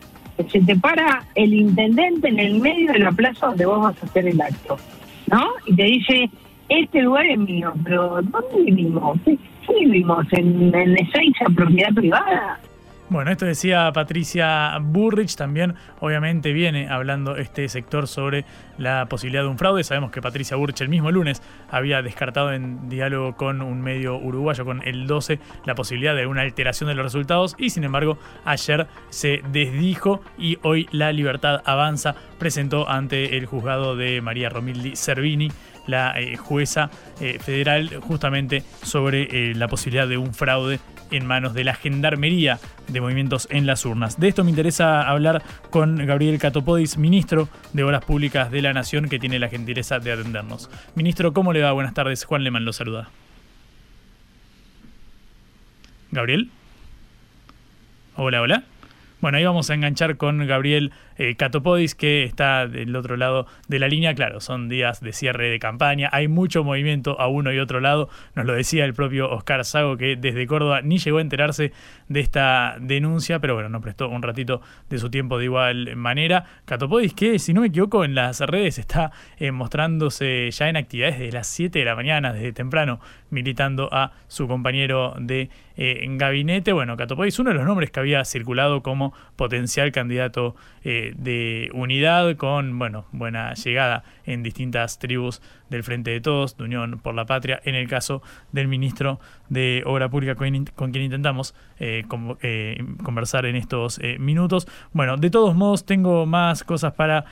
se te para el intendente en el medio de la plaza donde vos vas a hacer el acto, ¿no? Y te dice, este lugar es mío, pero ¿dónde vivimos? ¿Qué, vivimos? ¿En, en Ezeiza, propiedad privada? Bueno, esto decía Patricia Burrich, también obviamente viene hablando este sector sobre la posibilidad de un fraude. Sabemos que Patricia Burrich el mismo lunes había descartado en diálogo con un medio uruguayo, con el 12, la posibilidad de una alteración de los resultados y sin embargo ayer se desdijo y hoy la libertad avanza, presentó ante el juzgado de María Romildi Cervini la eh, jueza eh, federal justamente sobre eh, la posibilidad de un fraude en manos de la Gendarmería de Movimientos en las Urnas. De esto me interesa hablar con Gabriel Catopodis, ministro de Obras Públicas de la Nación, que tiene la gentileza de atendernos. Ministro, ¿cómo le va? Buenas tardes. Juan Leman lo saluda. Gabriel. Hola, hola. Bueno, ahí vamos a enganchar con Gabriel eh, Catopodis, que está del otro lado de la línea. Claro, son días de cierre de campaña, hay mucho movimiento a uno y otro lado. Nos lo decía el propio Oscar Sago, que desde Córdoba ni llegó a enterarse de esta denuncia, pero bueno, nos prestó un ratito de su tiempo de igual manera. Catopodis, que si no me equivoco, en las redes está eh, mostrándose ya en actividades desde las 7 de la mañana, desde temprano, militando a su compañero de eh, gabinete. Bueno, Catopodis, uno de los nombres que había circulado como potencial candidato eh, de unidad con bueno, buena llegada en distintas tribus del Frente de Todos, de Unión por la Patria, en el caso del ministro de Obra Pública con, quien intentamos eh, eh, conversar en estos minutos. Bueno, de todos modos tengo más cosas para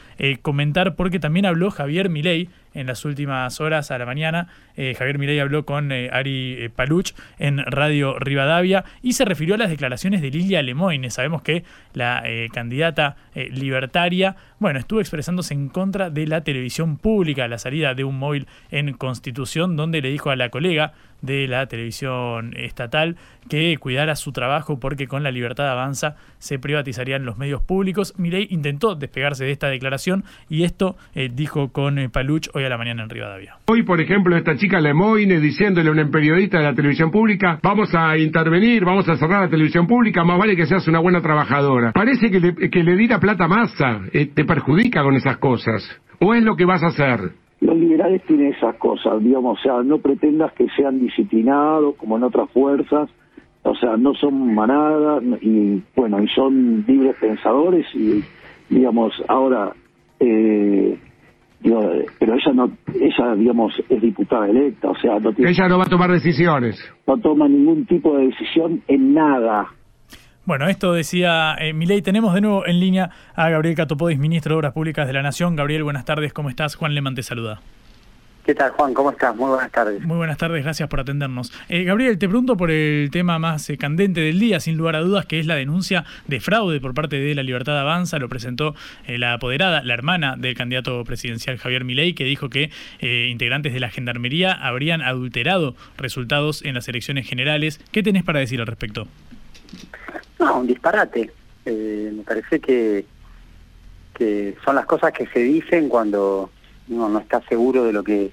comentar porque también habló Javier Milei en las últimas horas a la mañana. Javier Milei habló con Ari Paluch en Radio Rivadavia y se refirió a las declaraciones de Lilia Lemoyne. Sabemos que la candidata libertaria, bueno, estuvo expresándose en contra de la televisión pública, la salida de un móvil en Constitución, donde le dijo a la colega de la televisión estatal que cuidara su trabajo porque con la libertad avanza se privatizarían los medios públicos. Mirei intentó despegarse de esta declaración y esto eh, dijo con eh, Paluch hoy a la mañana en Rivadavia. Hoy, por ejemplo, esta chica Lemoyne diciéndole a un periodista de la televisión pública, vamos a intervenir, vamos a cerrar la televisión pública, más vale que seas una buena trabajadora. Parece que le, que le di la plata masa, eh, perjudica con esas cosas. ¿O es lo que vas a hacer? los liberales tienen esas cosas, digamos, o sea, no pretendas que sean disciplinados como en otras fuerzas, o sea, no son manadas y bueno, y son libres pensadores y digamos, ahora eh, pero ella no, ella digamos es diputada electa, o sea, no ella no va a tomar decisiones, no toma ningún tipo de decisión en nada, bueno, esto decía eh, Milei. Tenemos de nuevo en línea a Gabriel Catopodis, ministro de Obras Públicas de la Nación. Gabriel, buenas tardes, ¿cómo estás? Juan Leman te saluda. ¿Qué tal, Juan? ¿Cómo estás? Muy buenas tardes. Muy buenas tardes, gracias por atendernos. Eh, Gabriel, te pregunto por el tema más eh, candente del día, sin lugar a dudas, que es la denuncia de fraude por parte de la Libertad Avanza. Lo presentó eh, la apoderada, la hermana del candidato presidencial Javier Milei, que dijo que integrantes de la Gendarmería habrían adulterado resultados en las elecciones generales. ¿Qué tenés para decir al respecto? No, un disparate. Eh, me parece que, que son las cosas que se dicen cuando uno no está seguro de lo que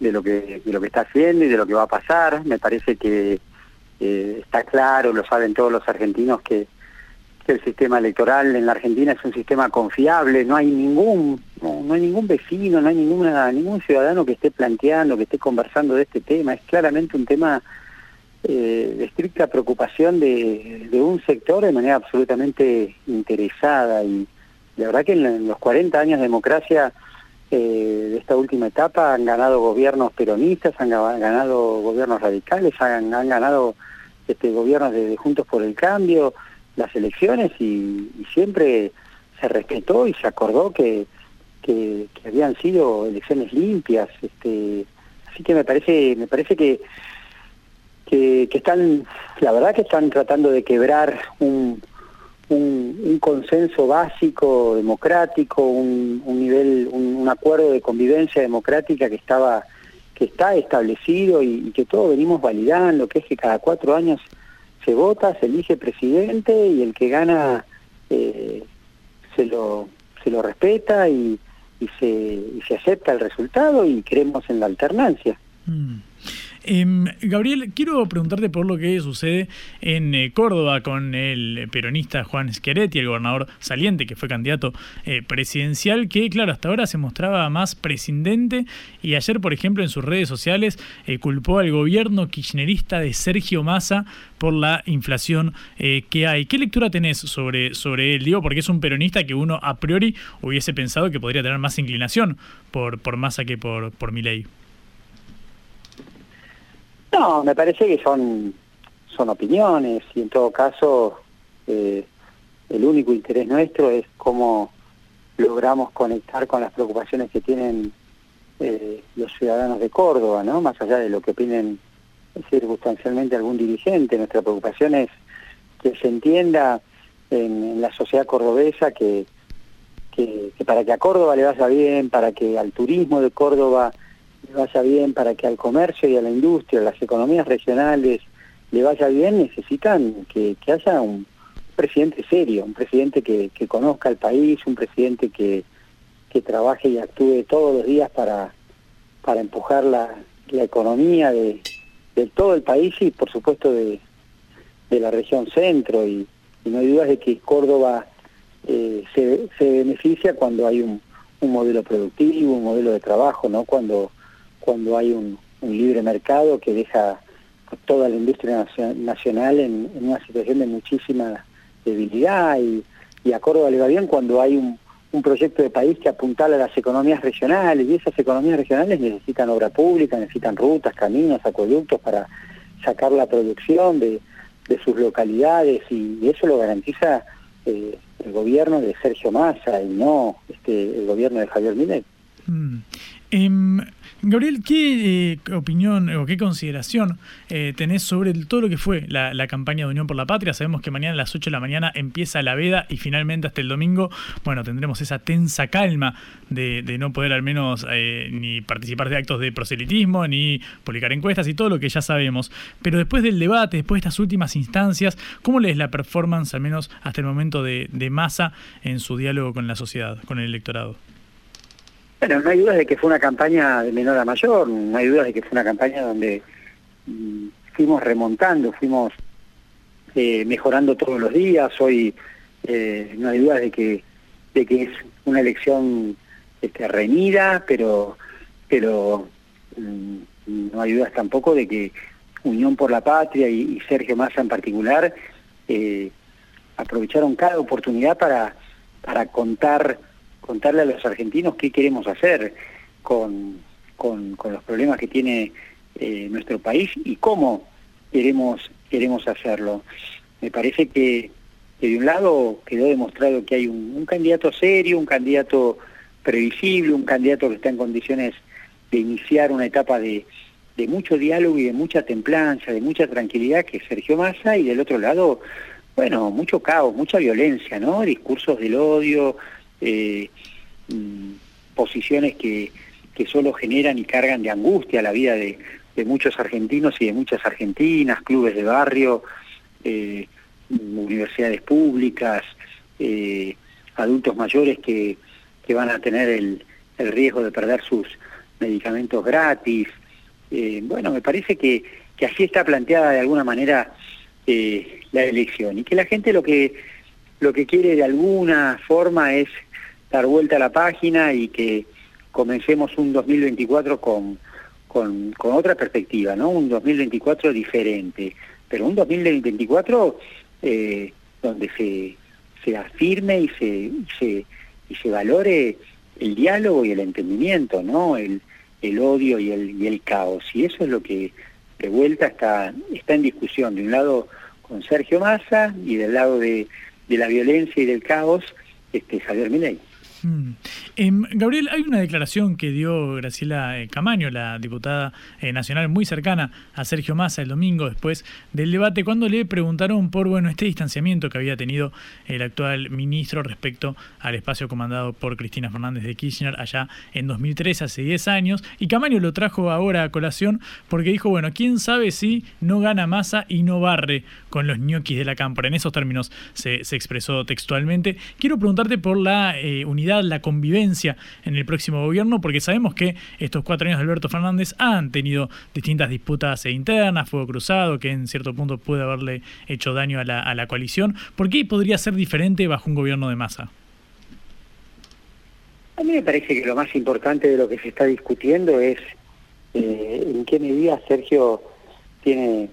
de lo que de lo que está haciendo y de lo que va a pasar. Me parece que eh, está claro, lo saben todos los argentinos que, que, el sistema electoral en la Argentina es un sistema confiable. No hay ningún no, hay ningún vecino, no hay ninguna ningún ciudadano que esté planteando, que esté conversando de este tema. Es claramente un tema eh, estricta preocupación de, un sector de manera absolutamente interesada y la verdad que en, los 40 años de democracia eh, de esta última etapa han ganado gobiernos peronistas, han ganado gobiernos radicales, han, ganado este, gobiernos de, Juntos por el Cambio, las elecciones y, siempre se respetó y se acordó que, que, habían sido elecciones limpias. Este, así que me parece, me parece que que, están, la verdad que están tratando de quebrar un, un, consenso básico democrático, un, nivel, un, acuerdo de convivencia democrática que estaba que está establecido y, que todos venimos validando, que es que cada cuatro años se vota, se elige presidente y el que gana eh, se lo se lo respeta y, se, se acepta el resultado y creemos en la alternancia. Mm. Em, Gabriel, quiero preguntarte por lo que sucede en eh, Córdoba con el peronista Juan Schiaretti, el gobernador saliente que fue candidato eh, presidencial, que claro, hasta ahora se mostraba más prescindente y ayer, por ejemplo, en sus redes sociales eh, culpó al gobierno kirchnerista de Sergio Massa por la inflación que hay. ¿Qué lectura tenés sobre, sobre él? Digo, porque es un peronista que uno a priori hubiese pensado que podría tener más inclinación por, por Massa que por, por Milei. No, me parece que son, son opiniones y en todo caso eh, el único interés nuestro es cómo logramos conectar con las preocupaciones que tienen eh, los ciudadanos de Córdoba, ¿no? Más allá de lo que opinen circunstancialmente algún dirigente, nuestra preocupación es que se entienda en, la sociedad cordobesa que, que, que, para que a Córdoba le vaya bien, para que al turismo de Córdoba le vaya bien, para que al comercio y a la industria, a las economías regionales le vaya bien, necesitan que, haya un presidente serio, un presidente que, conozca el país, un presidente que, que trabaje y actúe todos los días para, para empujar la, economía de, todo el país y por supuesto de, la región centro y, no hay dudas de que Córdoba eh, se, se beneficia cuando hay un, un modelo productivo, un modelo de trabajo, ¿no? Cuando cuando hay un, libre mercado que deja toda la industria nacional en, una situación de muchísima debilidad y, a Córdoba le va bien cuando hay un, proyecto de país que apuntala a las economías regionales y esas economías regionales necesitan obra pública, necesitan rutas, caminos, acueductos para sacar la producción de, sus localidades y, eso lo garantiza eh, el gobierno de Sergio Massa y no este, el gobierno de Javier Milei. Mm. Em, Gabriel, ¿qué eh, opinión o qué consideración eh, tenés sobre todo lo que fue la, campaña de Unión por la Patria? Sabemos que mañana a las 8 de la mañana empieza la veda y finalmente hasta el domingo, bueno, tendremos esa tensa calma de, no poder al menos eh, ni participar de actos de proselitismo, ni publicar encuestas y todo lo que ya sabemos. Pero después del debate, después de estas últimas instancias, ¿cómo lees la performance, al menos hasta el momento, de, de en su diálogo con la sociedad, con el electorado? Bueno, no hay dudas de que fue una campaña de menor a mayor, no hay dudas de que fue una campaña donde mm, fuimos remontando, fuimos eh, mejorando todos los días, hoy eh, no hay dudas de que, de que es una elección este, reñida, pero, pero mm, no hay dudas tampoco de que Unión por la Patria y, Sergio Massa en particular eh, aprovecharon cada oportunidad para, para contar contarle a los argentinos qué queremos hacer con, con, los problemas que tiene eh, nuestro país y cómo queremos, queremos hacerlo. Me parece que, de un lado quedó demostrado que hay un, candidato serio, un candidato previsible, un candidato que está en condiciones de iniciar una etapa de, mucho diálogo y de mucha templanza, de mucha tranquilidad, que es Sergio Massa, y del otro lado, bueno, mucho caos, mucha violencia, ¿no? Discursos del odio, eh, posiciones que, que solo generan y cargan de angustia la vida de, muchos argentinos y de muchas argentinas, clubes de barrio, eh, universidades públicas, eh, adultos mayores que, que, van a tener el, el, riesgo de perder sus medicamentos gratis. bueno, me parece que, que así está planteada de alguna manera la elección y que la gente lo que lo que quiere de alguna forma es dar vuelta a la página y que comencemos un 2024 con, con, otra perspectiva, ¿no? Un 2024 diferente, pero un 2024 eh, donde se, se afirme y se, se, y se valore el diálogo y el entendimiento, ¿no? El, el odio y el, y el caos. Y eso es lo que de vuelta está, está en discusión. De un lado con Sergio Massa y del lado de, de la violencia y del caos, este, Javier Milei. Mm. Em, Gabriel, hay una declaración que dio Graciela eh, Camaño, la diputada eh, nacional muy cercana a Sergio Massa el domingo después del debate, cuando le preguntaron por bueno este distanciamiento que había tenido el actual ministro respecto al espacio comandado por Cristina Fernández de Kirchner allá en 2003, hace 10 años, y Camaño lo trajo ahora a colación porque dijo, bueno, quién sabe si no gana Massa y no barre con los ñoquis de la cámpora. En esos términos se, expresó textualmente. Quiero preguntarte por la eh, unidad la convivencia en el próximo gobierno, porque sabemos que estos cuatro años de Alberto Fernández han tenido distintas disputas internas, fuego cruzado, que en cierto punto puede haberle hecho daño a la, a la coalición. ¿Por qué podría ser diferente bajo un gobierno de masa? A mí me parece que lo más importante de lo que se está discutiendo es eh, en qué medida Sergio tiene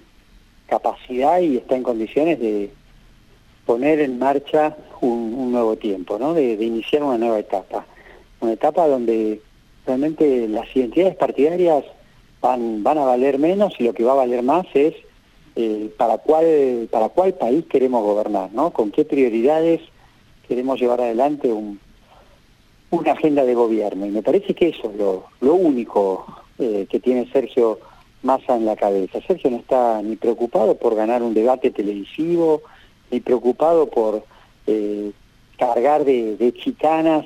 capacidad y está en condiciones de poner en marcha un, nuevo tiempo, ¿no? De, iniciar una nueva etapa. Una etapa donde realmente las identidades partidarias van, van a valer menos y lo que va a valer más es eh, para, cuál, para cuál país queremos gobernar, ¿no? Con qué prioridades queremos llevar adelante un, una agenda de gobierno. Y me parece que eso es lo, único eh, que tiene Sergio Massa en la cabeza. Sergio no está ni preocupado por ganar un debate televisivo, ni preocupado por eh, cargar de, chicanas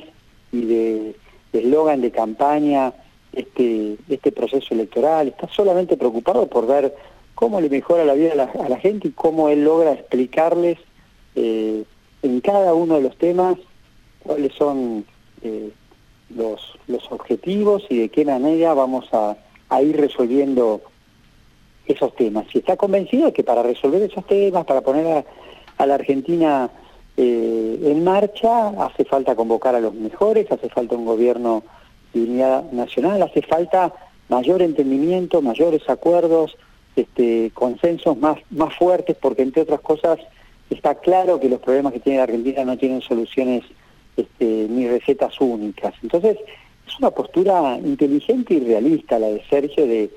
y de eslogan de, campaña este, este proceso electoral. Está solamente preocupado por ver cómo le mejora la vida a la, gente y cómo él logra explicarles eh, en cada uno de los temas cuáles son eh, los, los objetivos y de qué manera vamos a, ir resolviendo esos temas. Y está convencido que para resolver esos temas, para poner a, la Argentina eh, en marcha, hace falta convocar a los mejores, hace falta un gobierno de unidad nacional, hace falta mayor entendimiento, mayores acuerdos, este, consensos más, más fuertes, porque entre otras cosas está claro que los problemas que tiene la Argentina no tienen soluciones este, ni recetas únicas. Entonces, es una postura inteligente y realista la de Sergio de,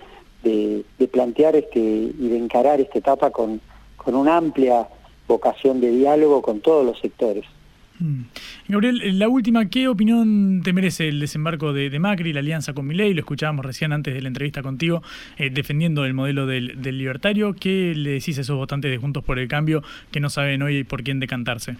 de, plantear este, y de encarar esta etapa con, con una amplia vocación de diálogo con todos los sectores. Mm. Gabriel, la última, ¿qué opinión te merece el desembarco de, Macri, la alianza con Milei? Lo escuchábamos recién antes de la entrevista contigo, eh, defendiendo el modelo del, del, libertario. ¿Qué le decís a esos votantes de Juntos por el Cambio que no saben hoy por quién decantarse?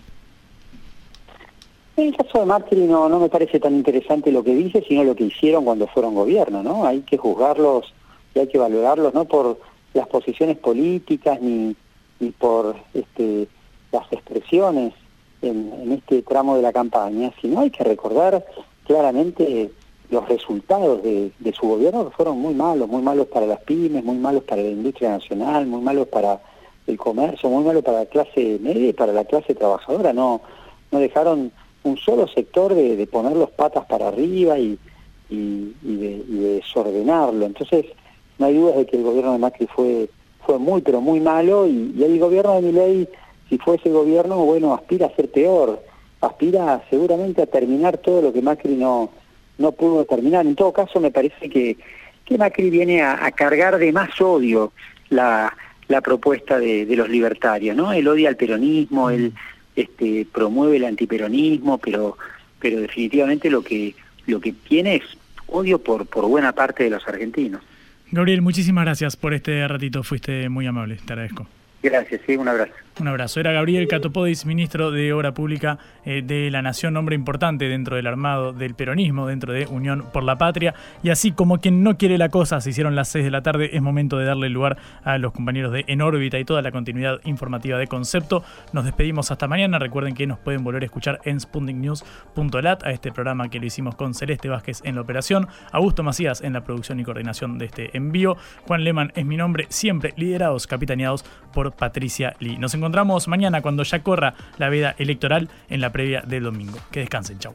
En el caso de Macri no, no me parece tan interesante lo que dice, sino lo que hicieron cuando fueron gobierno, ¿no? Hay que juzgarlos y hay que valorarlos no por las posiciones políticas ni, ni por este, las expresiones en, este tramo de la campaña, sino hay que recordar claramente los resultados de, de, su gobierno que fueron muy malos, muy malos para las pymes, muy malos para la industria nacional, muy malos para el comercio, muy malos para la clase media y para la clase trabajadora. No, no dejaron un solo sector de, poner los patas para arriba y, y, de, desordenarlo. Entonces, no hay dudas de que el gobierno de Macri fue, fue muy, pero muy malo y, el gobierno de Milei, si fuese gobierno, bueno, aspira a ser peor, aspira seguramente a terminar todo lo que Macri no, no pudo terminar. En todo caso, me parece que, que Macri viene a, cargar de más odio la, la propuesta de, de, los libertarios, ¿no? El odio al peronismo, el este, promueve el antiperonismo, pero, pero definitivamente lo que, lo que tiene es odio por, por buena parte de los argentinos. Gabriel, muchísimas gracias por este ratito, fuiste muy amable, te agradezco. Gracias, sí, un abrazo. Un abrazo. Era Gabriel Catopodis, ministro de Obra Pública eh, de la Nación, hombre importante dentro del armado del peronismo, dentro de Unión por la Patria. Y así como quien no quiere la cosa, se hicieron las 6 de la tarde, es momento de darle lugar a los compañeros de En órbita y toda la continuidad informativa de Concepto. Nos despedimos hasta mañana. Recuerden que nos pueden volver a escuchar en spundingnews.lat a este programa que lo hicimos con Celeste Vázquez en la operación, Augusto Macías en la producción y coordinación de este envío. Juan Leman es mi nombre, siempre liderados, capitaneados por Patricia Lee. Nos encontramos mañana cuando ya corra la veda electoral en la previa del domingo. Que descansen, chau.